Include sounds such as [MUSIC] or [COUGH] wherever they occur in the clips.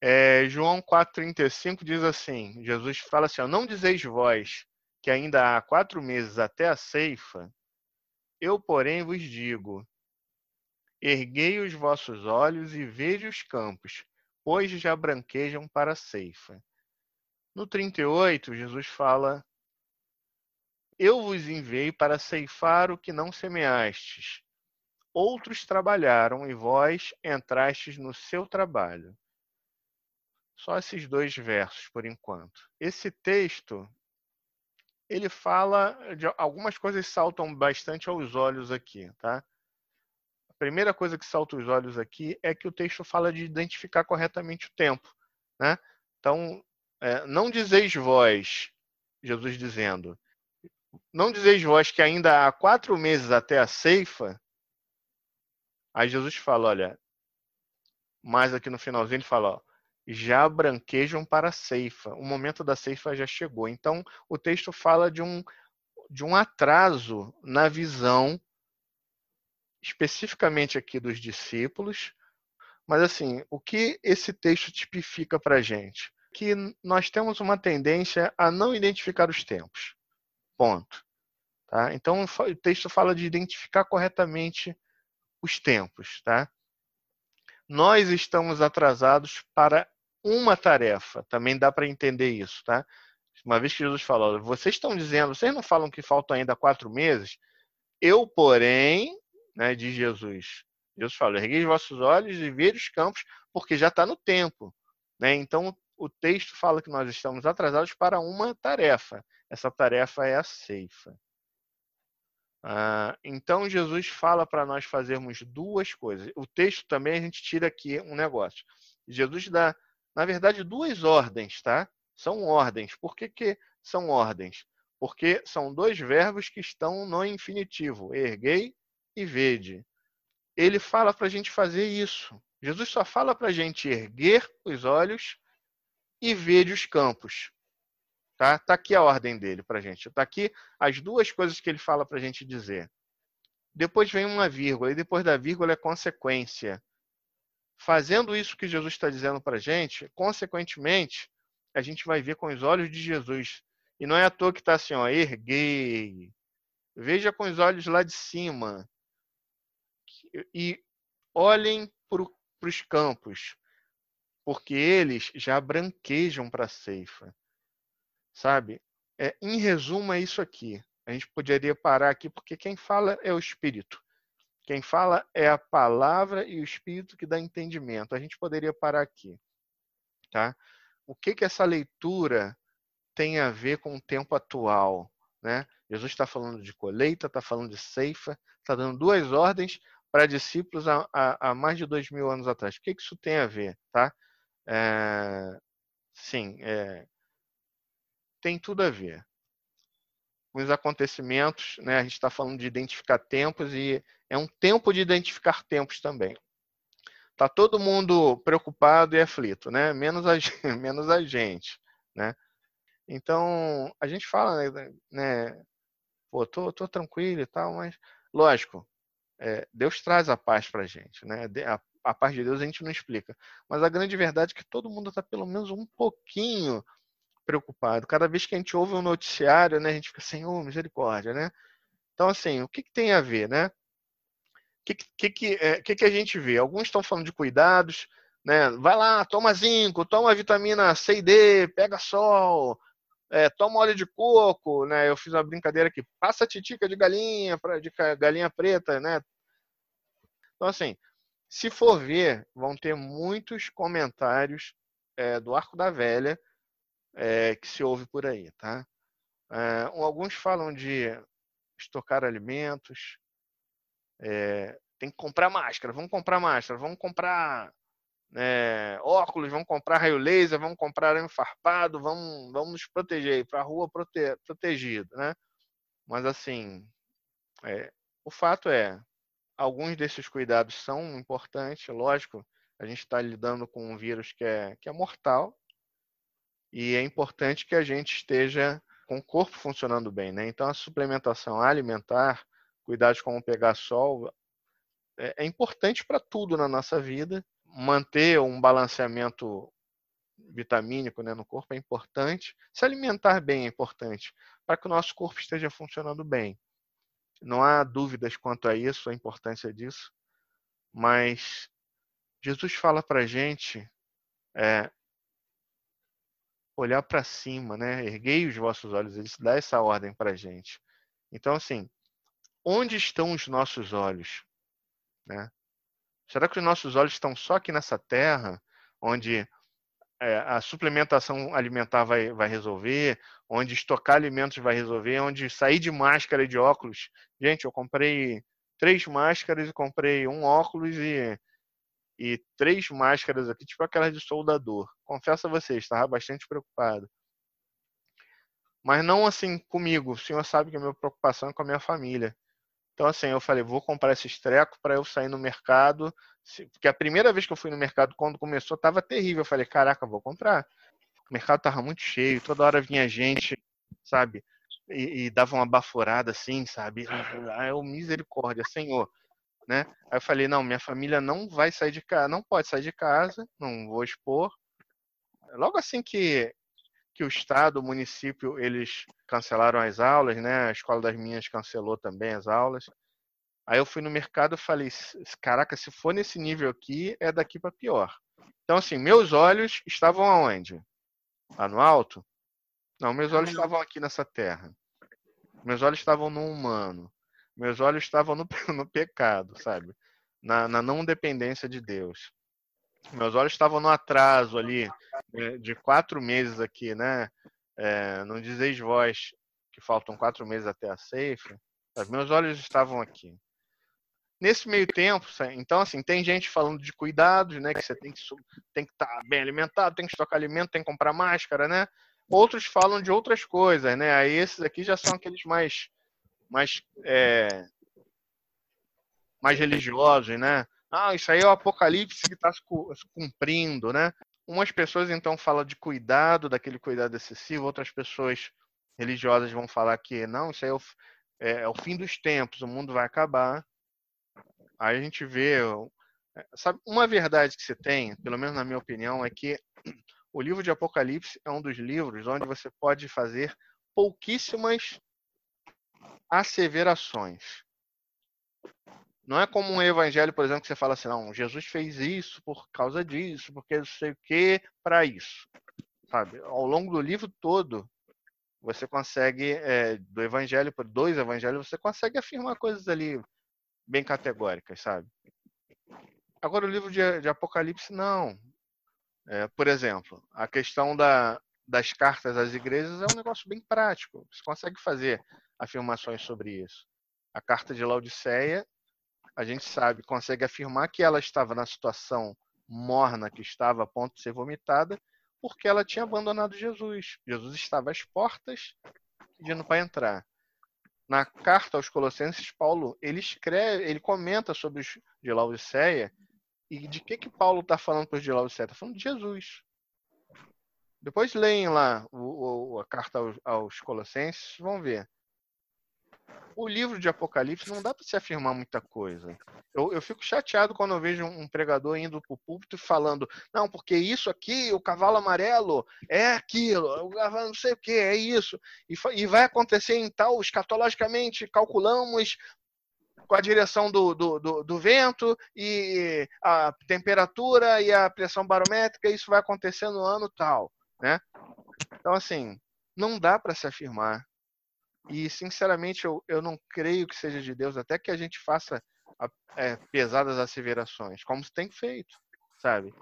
É, João 4,35 diz assim: Jesus fala assim: ó, Não dizeis vós que ainda há quatro meses até a ceifa, eu, porém, vos digo: erguei os vossos olhos e veja os campos, pois já branquejam para a ceifa. No 38, Jesus fala: Eu vos enviei para ceifar o que não semeastes. Outros trabalharam e vós entrastes no seu trabalho. Só esses dois versos por enquanto. Esse texto ele fala de algumas coisas saltam bastante aos olhos aqui, tá? A primeira coisa que salta aos olhos aqui é que o texto fala de identificar corretamente o tempo, né? Então, é, não dizeis vós, Jesus dizendo, não dizeis vós que ainda há quatro meses até a ceifa. Aí Jesus fala, olha, mais aqui no finalzinho ele fala, ó, já branquejam para a ceifa. O momento da ceifa já chegou. Então, o texto fala de um, de um atraso na visão, especificamente aqui dos discípulos. Mas, assim, o que esse texto tipifica para a gente? Que nós temos uma tendência a não identificar os tempos. Ponto. Tá? Então, o texto fala de identificar corretamente os tempos. Tá? Nós estamos atrasados para uma tarefa. Também dá para entender isso, tá? Uma vez que Jesus falou, vocês estão dizendo, vocês não falam que faltam ainda quatro meses? Eu, porém, né, diz Jesus, Jesus fala, erguei os vossos olhos e veja os campos, porque já está no tempo. Né? Então, o texto fala que nós estamos atrasados para uma tarefa. Essa tarefa é a ceifa. Ah, então, Jesus fala para nós fazermos duas coisas. O texto também a gente tira aqui um negócio. Jesus dá na verdade, duas ordens, tá? São ordens. Por que, que são ordens? Porque são dois verbos que estão no infinitivo, erguei e vede. Ele fala para a gente fazer isso. Jesus só fala para a gente erguer os olhos e ver os campos. Tá? tá aqui a ordem dele para a gente. Tá aqui as duas coisas que ele fala para a gente dizer. Depois vem uma vírgula, e depois da vírgula é consequência fazendo isso que Jesus está dizendo para a gente, consequentemente, a gente vai ver com os olhos de Jesus. E não é à toa que está assim, ó, erguei. Veja com os olhos lá de cima. E olhem para os campos, porque eles já branquejam para a ceifa. Sabe? É, em resumo, é isso aqui. A gente poderia parar aqui, porque quem fala é o Espírito. Quem fala é a palavra e o espírito que dá entendimento. A gente poderia parar aqui, tá? O que que essa leitura tem a ver com o tempo atual, né? Jesus está falando de colheita, está falando de ceifa, está dando duas ordens para discípulos há, há, há, mais de dois mil anos atrás. O que, que isso tem a ver, tá? É, sim, é, tem tudo a ver com os acontecimentos, né? A gente está falando de identificar tempos e é um tempo de identificar tempos também. Tá todo mundo preocupado e aflito, né? Menos a, [LAUGHS] menos a gente, né? Então, a gente fala, né, né? Pô, tô, tô tranquilo e tal, mas lógico, é, Deus traz a paz para a gente, né? A, a paz de Deus a gente não explica, mas a grande verdade é que todo mundo está pelo menos um pouquinho preocupado. Cada vez que a gente ouve um noticiário, né, a gente fica assim, oh, misericórdia, né? Então, assim, o que, que tem a ver, né? Que, que, que, é, que, que a gente vê? Alguns estão falando de cuidados, né? Vai lá, toma zinco, toma vitamina C e D, pega sol, é, toma óleo de coco, né? Eu fiz uma brincadeira aqui, passa titica de galinha, de galinha preta, né? Então, assim, se for ver, vão ter muitos comentários é, do Arco da Velha é, que se ouve por aí, tá? É, alguns falam de estocar alimentos, é, tem que comprar máscara, vamos comprar máscara, vamos comprar é, óculos, vamos comprar raio laser, vamos comprar arame farpado, vamos, vamos nos proteger, ir para a rua prote, protegido, né? Mas assim, é, o fato é, alguns desses cuidados são importantes, lógico, a gente está lidando com um vírus que é, que é mortal e é importante que a gente esteja com o corpo funcionando bem, né? Então a suplementação alimentar cuidados como pegar sol, é, é importante para tudo na nossa vida. Manter um balanceamento vitamínico né, no corpo é importante. Se alimentar bem é importante para que o nosso corpo esteja funcionando bem. Não há dúvidas quanto a isso, a importância disso. Mas Jesus fala para a gente é, olhar para cima, né? Erguei os vossos olhos. Ele dá essa ordem para a gente. Então, assim, onde estão os nossos olhos? Né? Será que os nossos olhos estão só aqui nessa terra, onde é, a suplementação alimentar vai, vai resolver, onde estocar alimentos vai resolver, onde sair de máscara e de óculos. Gente, eu comprei três máscaras e comprei um óculos e, e três máscaras aqui, tipo aquelas de soldador. Confesso a vocês, estava bastante preocupado. Mas não assim comigo. O senhor sabe que a minha preocupação é com a minha família. Então, assim, eu falei, vou comprar esses trecos para eu sair no mercado. Porque a primeira vez que eu fui no mercado, quando começou, tava terrível. Eu falei, caraca, vou comprar. O mercado tava muito cheio, toda hora vinha gente, sabe? E, e dava uma baforada assim, sabe? Ah, eu, misericórdia, Senhor. Né? Aí eu falei, não, minha família não vai sair de casa, não pode sair de casa, não vou expor. Logo assim que que o estado, o município, eles cancelaram as aulas, né? A escola das minhas cancelou também as aulas. Aí eu fui no mercado e falei, caraca, se for nesse nível aqui, é daqui para pior. Então assim, meus olhos estavam aonde? Lá no alto? Não, meus olhos estavam aqui nessa terra. Meus olhos estavam no humano. Meus olhos estavam no, [LAUGHS] no pecado, sabe? Na, na não dependência de Deus. Meus olhos estavam no atraso ali né, de quatro meses aqui, né? É, não dizeis vós que faltam quatro meses até a ceifa. Meus olhos estavam aqui. Nesse meio tempo, então assim, tem gente falando de cuidados, né? Que você tem que tem que estar tá bem alimentado, tem que estocar alimento, tem que comprar máscara, né? Outros falam de outras coisas, né? Aí esses aqui já são aqueles mais mais é, mais religiosos, né? Ah, isso aí é o apocalipse que está se cumprindo, né? Umas pessoas então falam de cuidado, daquele cuidado excessivo, outras pessoas religiosas vão falar que não, isso aí é o, é, é o fim dos tempos, o mundo vai acabar. Aí a gente vê, é, sabe, uma verdade que você tem, pelo menos na minha opinião, é que o livro de Apocalipse é um dos livros onde você pode fazer pouquíssimas asseverações. Não é como um evangelho, por exemplo, que você fala assim, não, Jesus fez isso por causa disso, porque não sei o que, para isso. Sabe? Ao longo do livro todo, você consegue, é, do evangelho, por dois evangelhos, você consegue afirmar coisas ali bem categóricas, sabe? Agora, o livro de, de Apocalipse, não. É, por exemplo, a questão da, das cartas às igrejas é um negócio bem prático. Você consegue fazer afirmações sobre isso. A carta de Laodiceia a gente sabe, consegue afirmar que ela estava na situação morna, que estava a ponto de ser vomitada, porque ela tinha abandonado Jesus. Jesus estava às portas pedindo para entrar. Na carta aos Colossenses, Paulo ele escreve, ele comenta sobre os de Laodiceia e de que que Paulo está falando para os de Laodiceia? Está falando de Jesus. Depois leem lá o, o, a carta aos, aos Colossenses, vão ver o livro de Apocalipse não dá para se afirmar muita coisa. Eu, eu, fico chateado quando eu vejo um pregador indo para o púlpito falando, não, porque isso aqui, o cavalo amarelo, é aquilo, o cavalo não sei o que, é isso. E, e vai acontecer em tal, escatologicamente, calculamos com a direção do, do, do, do, vento e a temperatura e a pressão barométrica, isso vai acontecer no ano tal, né? Então, assim, não dá para se afirmar. E, sinceramente, eu, eu não creio que seja de Deus, até que a gente faça é, pesadas asseverações, como se tem feito, sabe?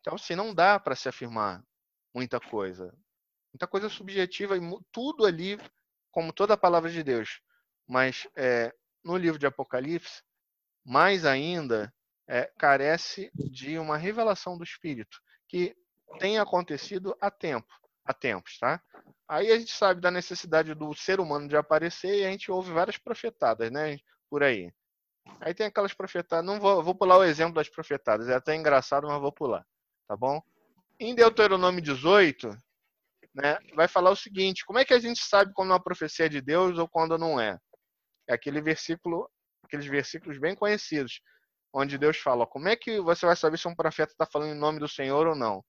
Então, assim, não dá para se afirmar muita coisa. Muita coisa subjetiva e tudo ali, como toda a palavra de Deus. Mas é, no livro de Apocalipse, mais ainda, é, carece de uma revelação do Espírito, que tem acontecido há tempo, há tempos, tá? Aí a gente sabe da necessidade do ser humano de aparecer e a gente ouve várias profetadas, né? Por aí. Aí tem aquelas profetadas, não vou, vou pular o exemplo das profetadas, é até engraçado, mas vou pular, tá bom? Em Deuteronômio 18, né, vai falar o seguinte: como é que a gente sabe quando uma profecia é de Deus ou quando não é? É aquele versículo, aqueles versículos bem conhecidos, onde Deus fala: como é que você vai saber se um profeta está falando em nome do Senhor ou não?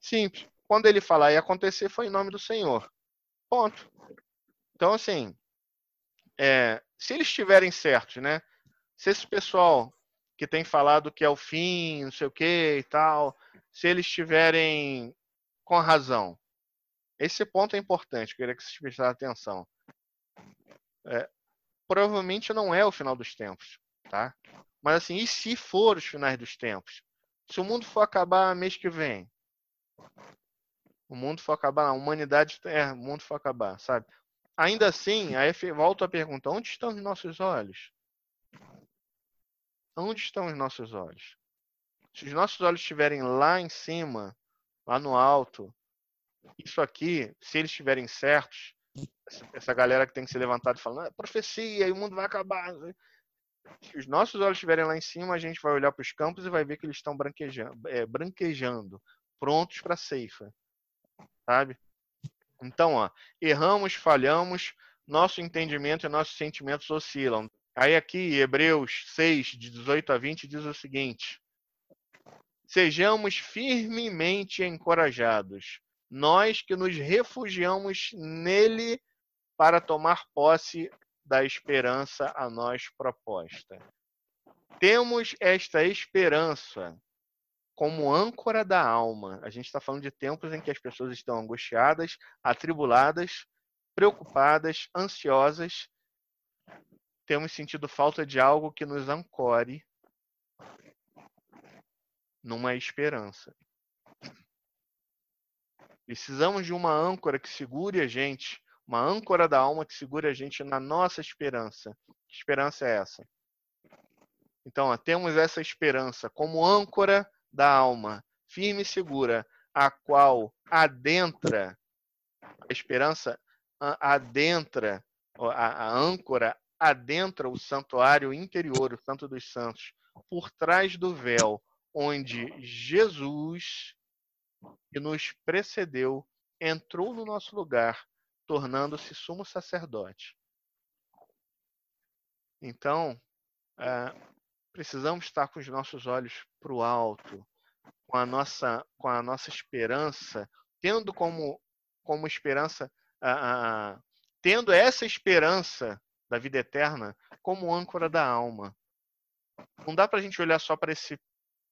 Simples. Quando ele falar e acontecer, foi em nome do Senhor. Ponto. Então, assim, é, se eles estiverem certos, né? Se esse pessoal que tem falado que é o fim, não sei o que e tal, se eles estiverem com razão. Esse ponto é importante, queria que vocês prestassem atenção. É, provavelmente não é o final dos tempos, tá? Mas assim, e se for os finais dos tempos? Se o mundo for acabar mês que vem, o mundo for acabar, a humanidade, é, o mundo for acabar, sabe? Ainda assim, aí volto a pergunta: onde estão os nossos olhos? Onde estão os nossos olhos? Se os nossos olhos estiverem lá em cima, lá no alto, isso aqui, se eles estiverem certos, essa galera que tem que ser levantada falando, ah, profecia, e o mundo vai acabar. Se os nossos olhos estiverem lá em cima, a gente vai olhar para os campos e vai ver que eles estão branquejando, é, branquejando prontos para a ceifa. Sabe? Então, ó, erramos, falhamos, nosso entendimento e nossos sentimentos oscilam. Aí aqui, Hebreus 6, de 18 a 20, diz o seguinte: Sejamos firmemente encorajados, nós que nos refugiamos nele para tomar posse da esperança a nós proposta. Temos esta esperança como âncora da alma. A gente está falando de tempos em que as pessoas estão angustiadas, atribuladas, preocupadas, ansiosas. Temos sentido falta de algo que nos ancore numa esperança. Precisamos de uma âncora que segure a gente, uma âncora da alma que segure a gente na nossa esperança. Que esperança é essa? Então, ó, temos essa esperança como âncora da alma, firme e segura, a qual adentra, a esperança adentra, a, a âncora adentra o santuário interior, o Santo dos Santos, por trás do véu, onde Jesus, que nos precedeu, entrou no nosso lugar, tornando-se sumo sacerdote. Então, é, precisamos estar com os nossos olhos para o alto, com a nossa, com a nossa esperança, tendo como, como esperança, a, tendo essa esperança da vida eterna como âncora da alma. Não dá para a gente olhar só para esse,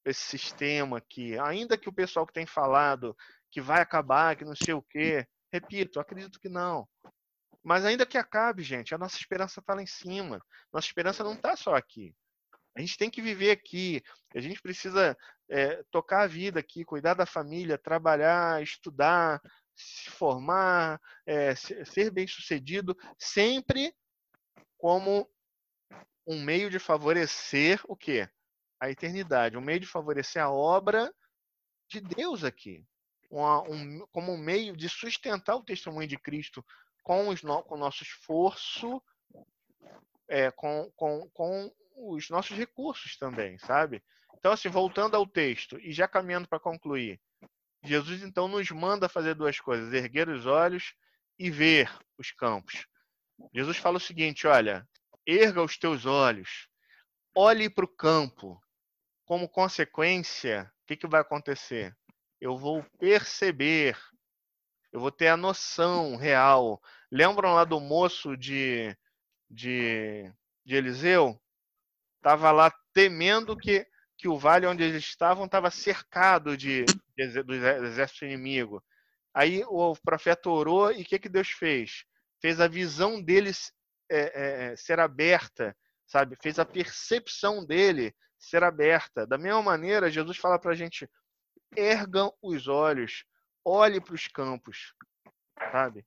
esse sistema aqui, ainda que o pessoal que tem falado que vai acabar, que não sei o quê, repito, acredito que não. Mas ainda que acabe, gente, a nossa esperança está lá em cima. Nossa esperança não está só aqui. A gente tem que viver aqui, a gente precisa é, tocar a vida aqui, cuidar da família, trabalhar, estudar, se formar, é, ser bem sucedido, sempre como um meio de favorecer o quê? A eternidade, um meio de favorecer a obra de Deus aqui, uma, um, como um meio de sustentar o testemunho de Cristo com, os, com o nosso esforço, é, com, com, com os nossos recursos também, sabe? Então, assim, voltando ao texto e já caminhando para concluir, Jesus então nos manda fazer duas coisas: erguer os olhos e ver os campos. Jesus fala o seguinte: olha, erga os teus olhos, olhe para o campo. Como consequência, o que, que vai acontecer? Eu vou perceber, eu vou ter a noção real. Lembram lá do moço de, de, de Eliseu? Estava lá temendo que, que o vale onde eles estavam estava cercado de, de, do exército inimigo. Aí o profeta orou e o que, que Deus fez? Fez a visão deles é, é, é, ser aberta, sabe? Fez a percepção dele ser aberta. Da mesma maneira, Jesus fala para a gente: ergam os olhos, olhe para os campos, sabe?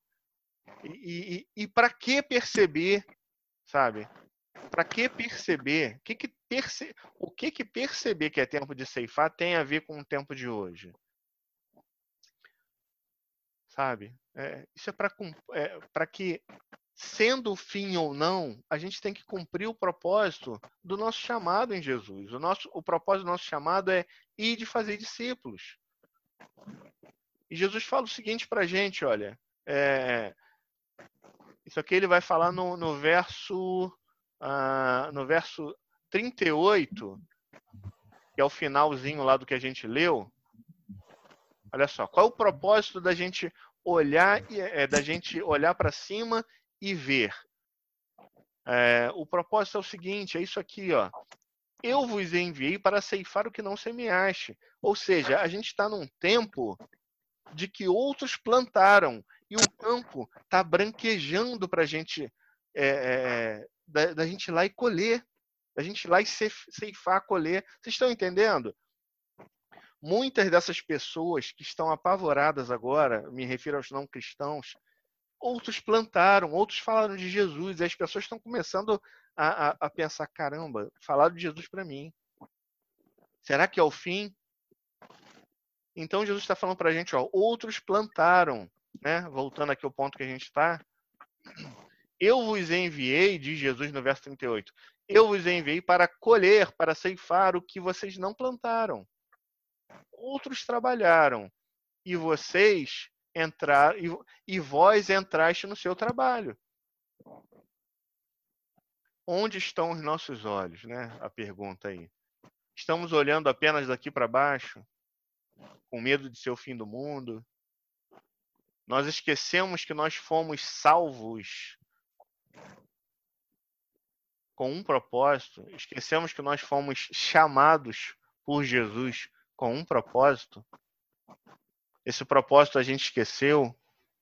E, e, e para que perceber, sabe? Para que perceber? Que que perce... O que, que perceber que é tempo de ceifar tem a ver com o tempo de hoje? Sabe? É, isso é para é, que, sendo o fim ou não, a gente tem que cumprir o propósito do nosso chamado em Jesus. O, nosso, o propósito do nosso chamado é ir de fazer discípulos. E Jesus fala o seguinte para a gente, olha, é, isso aqui ele vai falar no, no verso ah, no verso 38, que é o finalzinho lá do que a gente leu, Olha só, qual é o propósito da gente olhar é, da gente olhar para cima e ver? É, o propósito é o seguinte, é isso aqui, ó. Eu vos enviei para ceifar o que não semeaste. Ou seja, a gente está num tempo de que outros plantaram e o campo está branquejando para a gente é, é, da, da, gente ir lá e colher, da gente ir lá e ceifar, colher. Vocês estão entendendo? Muitas dessas pessoas que estão apavoradas agora, me refiro aos não cristãos, outros plantaram, outros falaram de Jesus, e as pessoas estão começando a, a, a pensar: caramba, falaram de Jesus para mim. Será que é o fim? Então Jesus está falando para a gente, ó, outros plantaram, né? Voltando aqui ao ponto que a gente está. Eu vos enviei, diz Jesus no verso 38, eu vos enviei para colher, para ceifar o que vocês não plantaram. Outros trabalharam e vocês entrar e, e vós entraste no seu trabalho. Onde estão os nossos olhos, né? A pergunta aí. Estamos olhando apenas daqui para baixo, com medo de ser o fim do mundo. Nós esquecemos que nós fomos salvos com um propósito, esquecemos que nós fomos chamados por Jesus com um propósito. Esse propósito a gente esqueceu,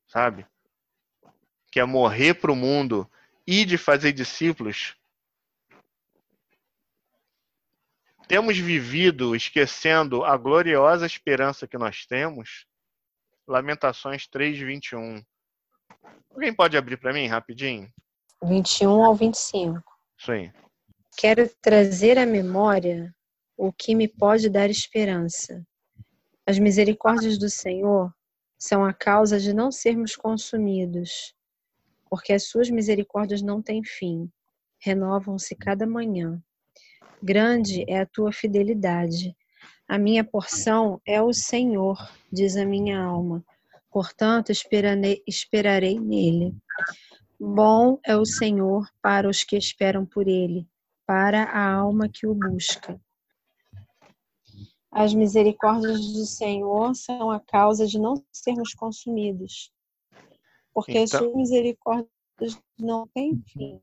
sabe? Que é morrer para o mundo e de fazer discípulos. Temos vivido esquecendo a gloriosa esperança que nós temos. Lamentações 3, 21. Alguém pode abrir para mim rapidinho? 21 ao 25. Isso aí. Quero trazer à memória o que me pode dar esperança as misericórdias do Senhor são a causa de não sermos consumidos, porque as suas misericórdias não têm fim, renovam-se cada manhã. Grande é a tua fidelidade. A minha porção é o Senhor, diz a minha alma. Portanto, esperarei, esperarei nele. Bom é o Senhor para os que esperam por ele, para a alma que o busca. As misericórdias do Senhor são a causa de não sermos consumidos, porque então, as suas misericórdias não têm fim.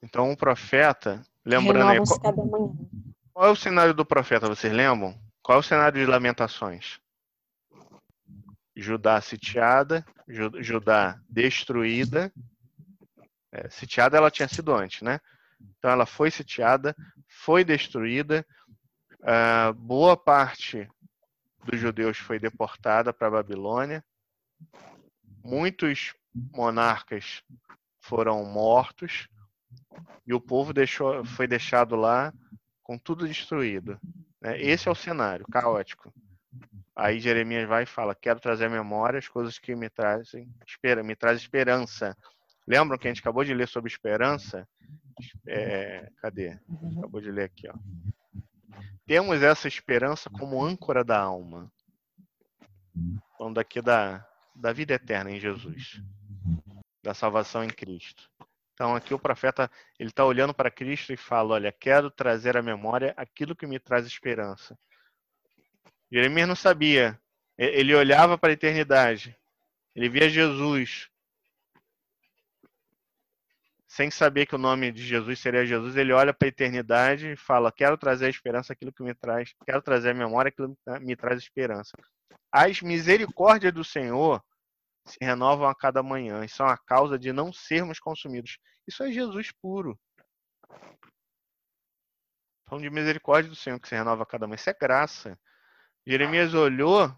Então, um profeta, lembrando aí, qual, qual é o cenário do profeta, vocês lembram? Qual é o cenário de lamentações? Judá sitiada, Judá destruída. É, sitiada ela tinha sido antes, né? Então ela foi sitiada, foi destruída, Uh, boa parte dos judeus foi deportada para a Babilônia. Muitos monarcas foram mortos e o povo deixou, foi deixado lá com tudo destruído. Né? Esse é o cenário caótico. Aí Jeremias vai e fala: Quero trazer à memória as coisas que me trazem, me traz esperança. Lembram que a gente acabou de ler sobre esperança? É, cadê? Acabou de ler aqui, ó temos essa esperança como âncora da alma. Falando aqui da, da vida eterna em Jesus, da salvação em Cristo. Então aqui o profeta ele está olhando para Cristo e fala: olha, quero trazer à memória aquilo que me traz esperança. Jeremias não sabia. Ele olhava para a eternidade. Ele via Jesus sem saber que o nome de Jesus seria Jesus, ele olha para a eternidade e fala: Quero trazer a esperança aquilo que me traz, quero trazer a memória aquilo que me traz esperança. As misericórdias do Senhor se renovam a cada manhã e são a causa de não sermos consumidos. Isso é Jesus puro. Falando de misericórdia do Senhor que se renova a cada manhã. Isso é graça. Jeremias olhou,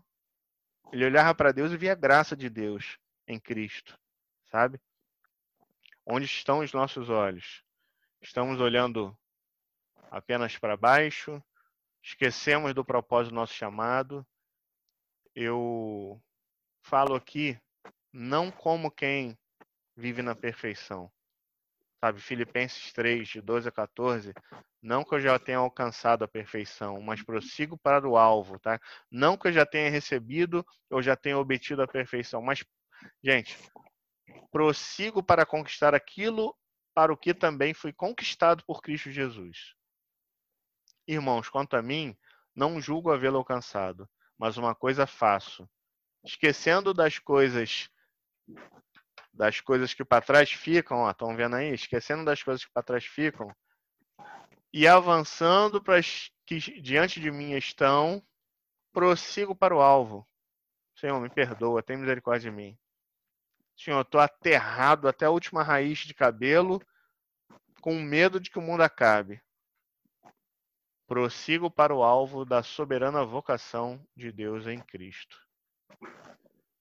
ele olhava para Deus e via a graça de Deus em Cristo, sabe? Onde estão os nossos olhos? Estamos olhando apenas para baixo? Esquecemos do propósito do nosso chamado? Eu falo aqui não como quem vive na perfeição. Sabe, Filipenses 3, de 12 a 14, não que eu já tenha alcançado a perfeição, mas prossigo para o alvo, tá? Não que eu já tenha recebido ou já tenha obtido a perfeição, mas, gente, prossigo para conquistar aquilo para o que também fui conquistado por Cristo Jesus. Irmãos, quanto a mim, não julgo havê-lo alcançado, mas uma coisa faço, esquecendo das coisas das coisas que para trás ficam, estão vendo aí, esquecendo das coisas que para trás ficam e avançando para as que diante de mim estão, prossigo para o alvo. Senhor, me perdoa, tem misericórdia de mim. Senhor, estou aterrado até a última raiz de cabelo, com medo de que o mundo acabe. Prossigo para o alvo da soberana vocação de Deus em Cristo.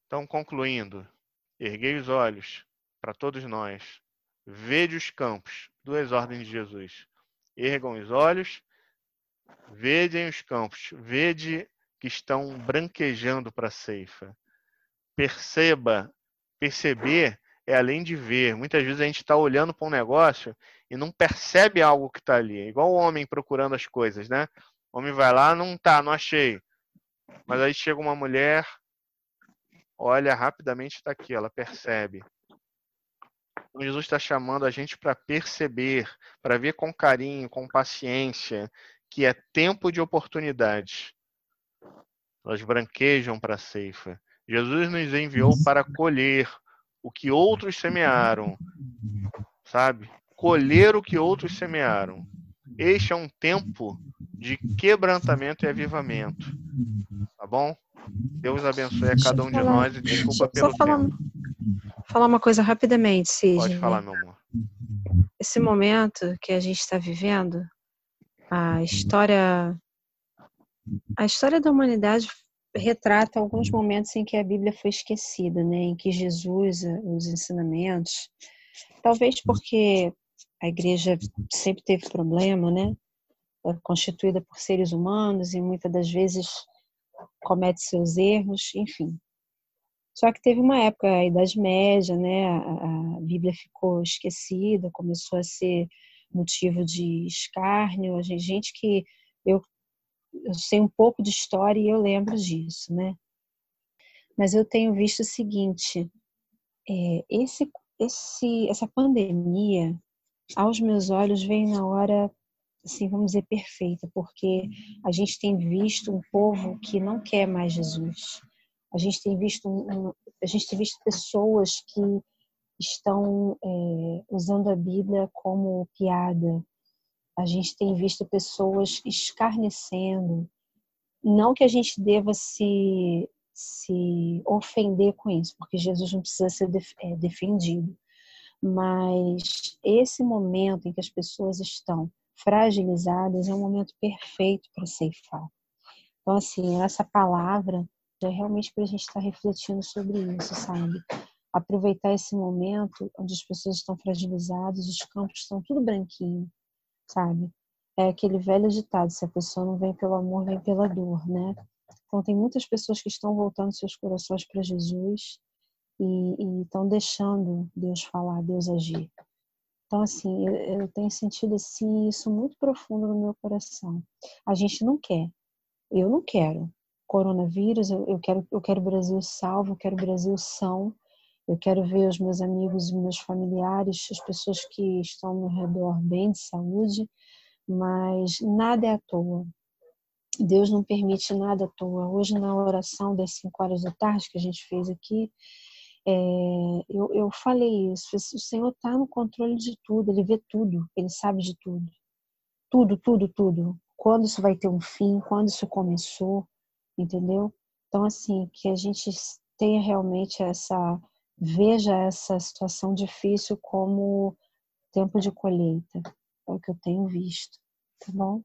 Então, concluindo, erguei os olhos para todos nós, vede os campos, duas ordens de Jesus. Ergam os olhos, vedem os campos, vede que estão branquejando para a ceifa. Perceba, perceber é além de ver. Muitas vezes a gente está olhando para um negócio e não percebe algo que está ali. É igual o homem procurando as coisas, né? O homem vai lá, não tá, não achei. Mas aí chega uma mulher, olha rapidamente, está aqui, ela percebe. Então, Jesus está chamando a gente para perceber, para ver com carinho, com paciência, que é tempo de oportunidades. Elas branquejam para a ceifa. Jesus nos enviou para colher o que outros semearam, sabe? Colher o que outros semearam. Este é um tempo de quebrantamento e avivamento. Tá bom? Deus abençoe a cada um de nós e desculpa pelo só falar, tempo. falar uma coisa rapidamente, Cid. Pode falar, meu amor. Esse momento que a gente está vivendo, a história, a história da humanidade retrata alguns momentos em que a Bíblia foi esquecida, né? Em que Jesus, os ensinamentos, talvez porque a igreja sempre teve problema, né? É constituída por seres humanos e muitas das vezes comete seus erros, enfim. Só que teve uma época, a Idade Média, né? A, Bíblia ficou esquecida, começou a ser motivo de escárnio. A gente, gente que eu, eu sei um pouco de história e eu lembro disso, né? Mas eu tenho visto o seguinte: é, esse, esse, essa pandemia, aos meus olhos, veio na hora assim, vamos dizer, perfeita, porque a gente tem visto um povo que não quer mais Jesus. A gente tem visto, um, a gente tem visto pessoas que estão é, usando a Bíblia como piada. A gente tem visto pessoas escarnecendo. Não que a gente deva se, se ofender com isso, porque Jesus não precisa ser é, defendido. Mas esse momento em que as pessoas estão fragilizadas é um momento perfeito para ceifar. Então, assim, essa palavra é realmente para a gente estar refletindo sobre isso, sabe? Aproveitar esse momento onde as pessoas estão fragilizadas, os campos estão tudo branquinho, sabe? É aquele velho ditado: se a pessoa não vem pelo amor, vem pela dor, né? Então, tem muitas pessoas que estão voltando seus corações para Jesus e estão deixando Deus falar, Deus agir. Então, assim, eu, eu tenho sentido assim, isso muito profundo no meu coração. A gente não quer, eu não quero coronavírus, eu, eu quero eu quero Brasil salvo, eu quero o Brasil são, eu quero ver os meus amigos, os meus familiares, as pessoas que estão ao meu redor bem de saúde, mas nada é à toa. Deus não permite nada à toa. Hoje, na oração das 5 horas da tarde que a gente fez aqui, é, eu, eu falei isso, o Senhor está no controle de tudo, Ele vê tudo, Ele sabe de tudo. Tudo, tudo, tudo. Quando isso vai ter um fim, quando isso começou, entendeu? Então, assim, que a gente tenha realmente essa, veja essa situação difícil como tempo de colheita. É o que eu tenho visto, tá bom?